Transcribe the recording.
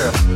girl.